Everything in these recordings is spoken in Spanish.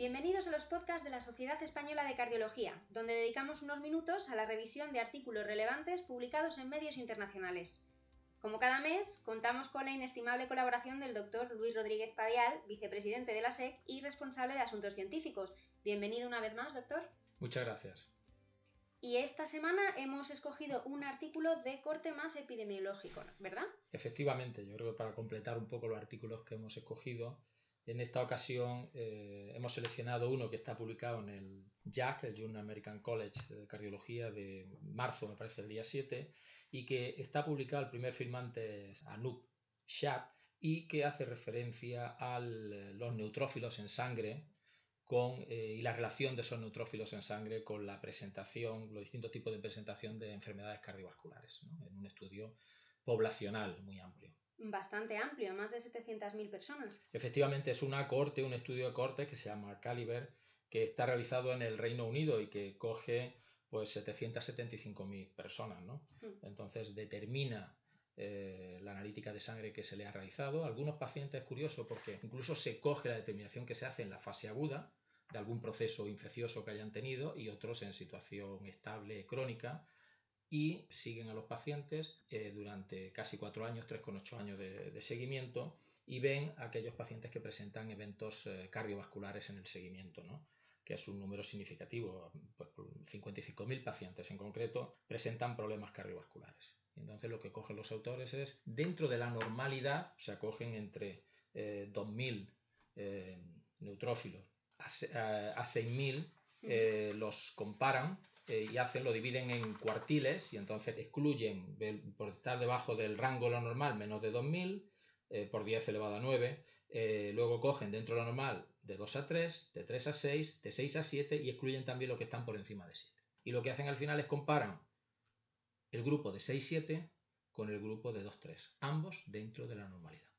Bienvenidos a los podcasts de la Sociedad Española de Cardiología, donde dedicamos unos minutos a la revisión de artículos relevantes publicados en medios internacionales. Como cada mes, contamos con la inestimable colaboración del doctor Luis Rodríguez Padial, vicepresidente de la SEC y responsable de asuntos científicos. Bienvenido una vez más, doctor. Muchas gracias. Y esta semana hemos escogido un artículo de corte más epidemiológico, ¿verdad? Efectivamente, yo creo que para completar un poco los artículos que hemos escogido, en esta ocasión eh, hemos seleccionado uno que está publicado en el JAC, el Journal American College de Cardiología, de marzo, me parece, el día 7, y que está publicado, el primer firmante Anup Shah, y que hace referencia a los neutrófilos en sangre con, eh, y la relación de esos neutrófilos en sangre con la presentación, los distintos tipos de presentación de enfermedades cardiovasculares, en un estudio poblacional muy amplio bastante amplio, más de 700.000 personas. Efectivamente, es una corte, un estudio de corte que se llama Caliber, que está realizado en el Reino Unido y que coge pues 775.000 personas, ¿no? Hmm. Entonces determina eh, la analítica de sangre que se le ha realizado. Algunos pacientes, es curioso, porque incluso se coge la determinación que se hace en la fase aguda de algún proceso infeccioso que hayan tenido y otros en situación estable crónica y siguen a los pacientes eh, durante casi cuatro años, 3,8 años de, seguimiento y ven a aquellos pacientes que presentan eventos eh, cardiovasculares en el seguimiento, ¿no? que es un número significativo, pues 55.000 pacientes en concreto presentan problemas cardiovasculares. Entonces lo que cogen los autores es, dentro de la normalidad, o sea, cogen entre 2.000 eh, neutrófilos a, a 6.000 eh, los comparan eh, y hacen, lo dividen en cuartiles y entonces excluyen por estar debajo del rango de lo normal menos de 2000 eh, por 10 elevado a 9, luego cogen dentro de lo normal de 2 a 3, de 3 a 6, de 6 a 7 y excluyen también lo que están por encima de 7. Y lo que hacen al final es comparan el grupo de 6-7 con el grupo de 2-3, ambos dentro de la normalidad.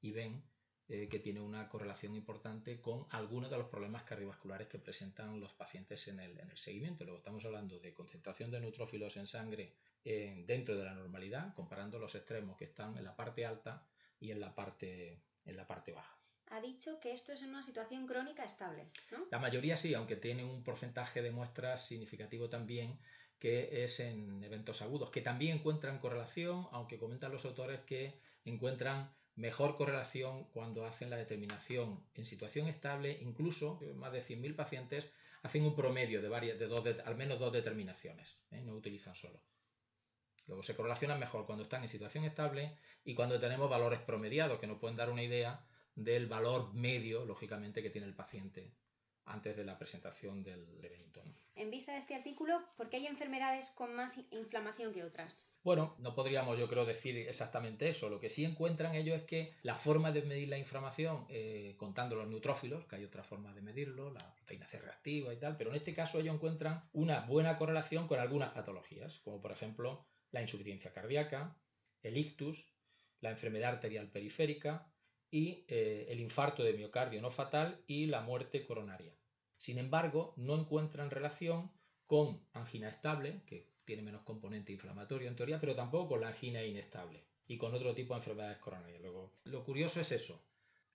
Y ven eh, que tiene una correlación importante con algunos de los problemas cardiovasculares que presentan los pacientes en el, seguimiento. Luego estamos hablando de concentración de neutrófilos en sangre dentro de la normalidad, comparando los extremos que están en la parte alta y en la parte, en la parte baja. Ha dicho que esto es en una situación crónica estable, ¿no? La mayoría sí, aunque tiene un porcentaje de muestras significativo también que es en eventos agudos, que también encuentran correlación, aunque comentan los autores que encuentran mejor correlación cuando hacen la determinación en situación estable, incluso más de 100.000 pacientes hacen un promedio de, varias, de, dos al menos dos determinaciones, ¿eh? no utilizan solo. Luego se correlacionan mejor cuando están en situación estable y cuando tenemos valores promediados que nos pueden dar una idea del valor medio, lógicamente, que tiene el paciente antes de la presentación del evento. En vista de este artículo, ¿por qué hay enfermedades con más inflamación que otras? Bueno, no podríamos yo creo decir exactamente eso. Lo que sí encuentran ellos es que la forma de medir la inflamación, eh, contando los neutrófilos, que hay otra forma de medirlo, la proteína C reactiva y tal, pero en este caso ellos encuentran una buena correlación con algunas patologías, como por ejemplo la insuficiencia cardíaca, el ictus, la enfermedad arterial periférica, y eh, el infarto de miocardio no fatal y la muerte coronaria. Sin embargo, no encuentran relación con angina estable, que tiene menos componente inflamatorio en teoría, pero tampoco con la angina inestable y con otro tipo de enfermedades coronarias. Luego, lo curioso es eso,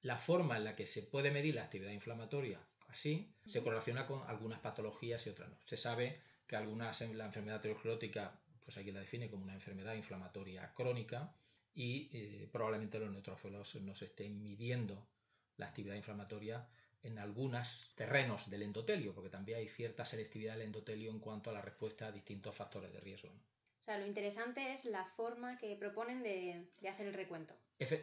la forma en la que se puede medir la actividad inflamatoria así se correlaciona con algunas patologías y otras no. Se sabe que algunas, la enfermedad aterosclerótica, pues aquí la define como una enfermedad inflamatoria crónica, y eh, probablemente los neutrófilos nos estén midiendo la actividad inflamatoria en algunos terrenos del endotelio, porque también hay cierta selectividad del endotelio en cuanto a la respuesta a distintos factores de riesgo. O sea, lo interesante es la forma que proponen de, hacer el recuento.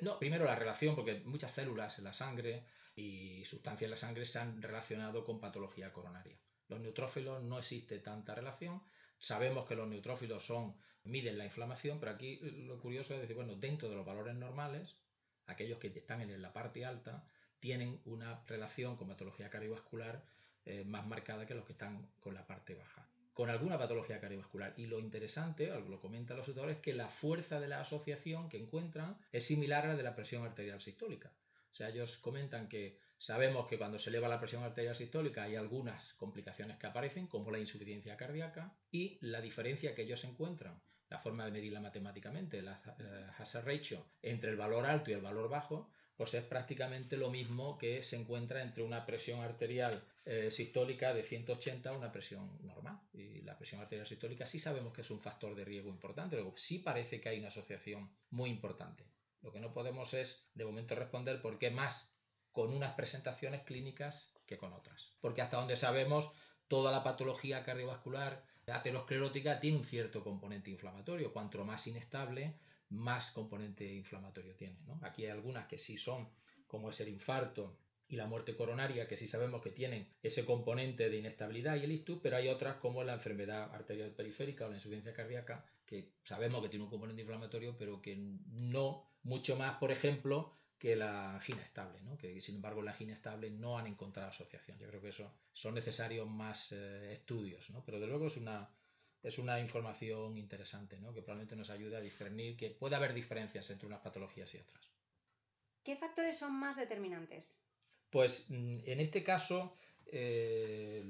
no, primero la relación, porque muchas células en la sangre y sustancias en la sangre se han relacionado con patología coronaria. Los neutrófilos no existe tanta relación. Sabemos que los neutrófilos son, miden la inflamación, pero aquí lo curioso es decir, bueno, dentro de los valores normales, aquellos que están en la parte alta tienen una relación con patología cardiovascular eh, más marcada que los que están con la parte baja con alguna patología cardiovascular. Y lo interesante, lo comentan los autores, es que la fuerza de la asociación que encuentran es similar a la de la presión arterial sistólica. O sea, ellos comentan que sabemos que cuando se eleva la presión arterial sistólica hay algunas complicaciones que aparecen, como la insuficiencia cardíaca, y la diferencia que ellos encuentran, la forma de medirla matemáticamente, la hazard ratio, entre el valor alto y el valor bajo, pues es prácticamente lo mismo que se encuentra entre una presión arterial eh, sistólica de 180 a una presión normal. Y la presión arterial sistólica sí sabemos que es un factor de riesgo importante, luego sí parece que hay una asociación muy importante. Lo que no podemos es, de momento, responder por qué más con unas presentaciones clínicas que con otras. Porque hasta donde sabemos, toda la patología cardiovascular aterosclerótica tiene un cierto componente inflamatorio. Cuanto más inestable, más componente inflamatorio tiene. Aquí hay algunas que sí son, como es el infarto y la muerte coronaria, que sí sabemos que tienen ese componente de inestabilidad y el ictus, pero hay otras como la enfermedad arterial periférica o la insuficiencia cardíaca, que sabemos que tiene un componente inflamatorio, pero que no mucho más, por ejemplo, que la angina estable, que sin embargo la angina estable no han encontrado asociación. Yo creo que eso son necesarios más eh, estudios, pero de luego es una, es una información interesante, ¿no? que probablemente nos ayude a discernir que puede haber diferencias entre unas patologías y otras. ¿Qué factores son más determinantes? Pues mm, en este caso, eh,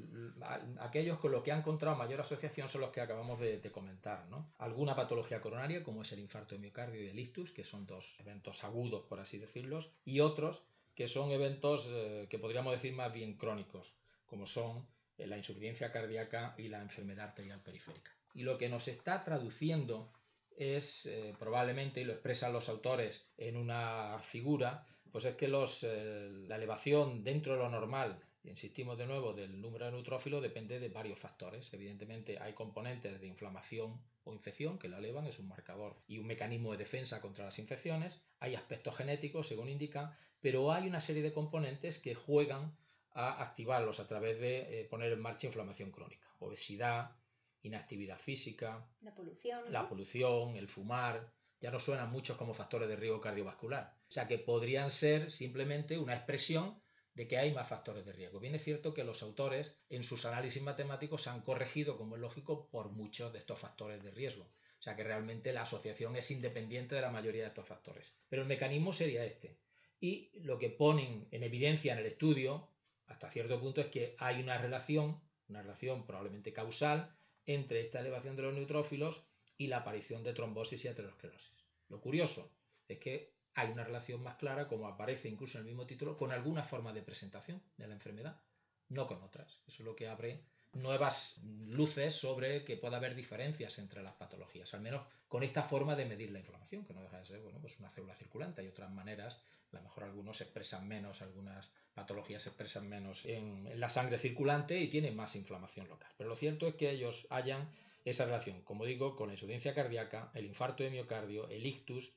aquellos con los que han encontrado mayor asociación son los que acabamos de, comentar. ¿no? Alguna patología coronaria, como es el infarto de miocardio y el ictus, que son dos eventos agudos, por así decirlos, y otros que son eventos eh, que podríamos decir más bien crónicos, como son eh, la insuficiencia cardíaca y la enfermedad arterial periférica. Y lo que nos está traduciendo es probablemente, y lo expresan los autores en una figura, pues es que los, la elevación dentro de lo normal, insistimos de nuevo, del número de neutrófilos depende de varios factores. Evidentemente hay componentes de inflamación o infección que la elevan, es un marcador y un mecanismo de defensa contra las infecciones. Hay aspectos genéticos, según indica, pero hay una serie de componentes que juegan a activarlos a través de eh, poner en marcha inflamación crónica, obesidad, inactividad física, la polución, la polución, el fumar, ya no suenan muchos como factores de riesgo cardiovascular. O sea que podrían ser simplemente una expresión de que hay más factores de riesgo. Bien es cierto que los autores en sus análisis matemáticos han corregido, como es lógico, por muchos de estos factores de riesgo. O sea que realmente la asociación es independiente de la mayoría de estos factores. Pero el mecanismo sería este. Y lo que ponen en evidencia en el estudio hasta cierto punto es que hay una relación, una relación probablemente causal, entre esta elevación de los neutrófilos y la aparición de trombosis y aterosclerosis. Lo curioso es que hay una relación más clara, como aparece incluso en el mismo título, con alguna forma de presentación de la enfermedad, no con otras. Eso es lo que abre nuevas luces sobre que pueda haber diferencias entre las patologías, al menos con esta forma de medir la inflamación, que no deja de ser bueno, pues una célula circulante. Hay otras maneras, a lo mejor algunos expresan menos, algunas patologías expresan menos en, la sangre circulante y tienen más inflamación local. Pero lo cierto es que ellos hayan esa relación, como digo, con la insuficiencia cardíaca, el infarto de miocardio, el ictus,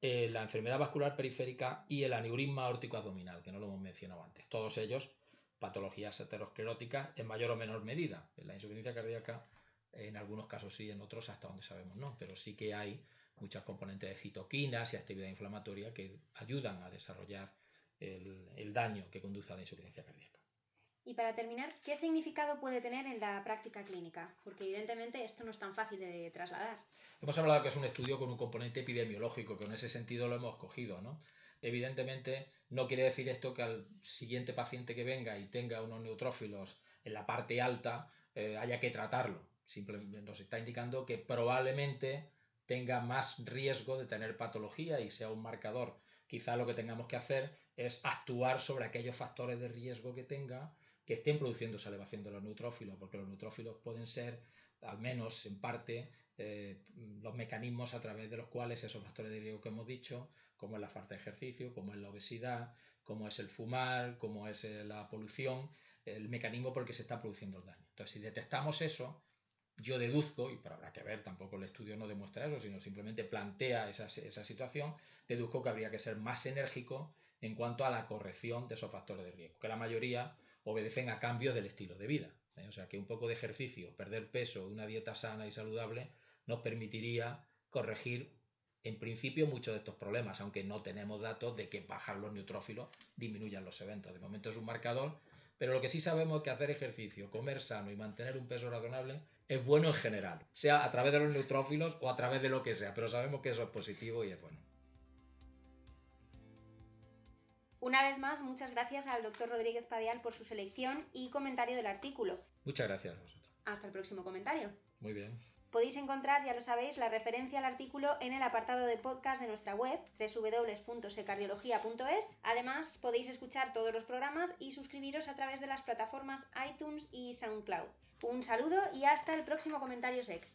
eh, la enfermedad vascular periférica y el aneurisma aórtico abdominal, que no lo hemos mencionado antes. Todos ellos patologías ateroscleróticas en mayor o menor medida. La insuficiencia cardíaca, en algunos casos sí, en otros hasta donde sabemos no, pero sí que hay muchas componentes de citoquinas y actividad inflamatoria que ayudan a desarrollar el, daño que conduce a la insuficiencia cardíaca. Y para terminar, ¿qué significado puede tener en la práctica clínica? Porque evidentemente esto no es tan fácil de trasladar. Hemos hablado que es un estudio con un componente epidemiológico, que en ese sentido lo hemos cogido, ¿no? Evidentemente, no quiere decir esto que al siguiente paciente que venga y tenga unos neutrófilos en la parte alta eh, haya que tratarlo. Simplemente nos está indicando que probablemente tenga más riesgo de tener patología y sea un marcador. Quizá lo que tengamos que hacer es actuar sobre aquellos factores de riesgo que tenga que estén produciendo esa elevación de los neutrófilos, porque los neutrófilos pueden ser, al menos en parte, eh, los mecanismos a través de los cuales esos factores de riesgo que hemos dicho como es la falta de ejercicio, como es la obesidad, como es el fumar, como es eh, la polución, el mecanismo por el que se está produciendo el daño. Entonces, si detectamos eso, yo deduzco, y pero habrá que ver, tampoco el estudio no demuestra eso, sino simplemente plantea esa, situación, deduzco que habría que ser más enérgico en cuanto a la corrección de esos factores de riesgo, que la mayoría obedecen a cambios del estilo de vida. ¿eh? O sea que un poco de ejercicio, perder peso, una dieta sana y saludable nos permitiría corregir en principio muchos de estos problemas, aunque no tenemos datos de que bajar los neutrófilos disminuyan los eventos. De momento es un marcador, pero lo que sí sabemos es que hacer ejercicio, comer sano y mantener un peso razonable es bueno en general, sea a través de los neutrófilos o a través de lo que sea, pero sabemos que eso es positivo y es bueno. Una vez más, muchas gracias al doctor Rodríguez Padial por su selección y comentario del artículo. Muchas gracias a vosotros. Hasta el próximo comentario. Muy bien. Podéis encontrar, ya lo sabéis, la referencia al artículo en el apartado de podcast de nuestra web www.secardiología.es. Además, podéis escuchar todos los programas y suscribiros a través de las plataformas iTunes y SoundCloud. Un saludo y hasta el próximo comentario SEC.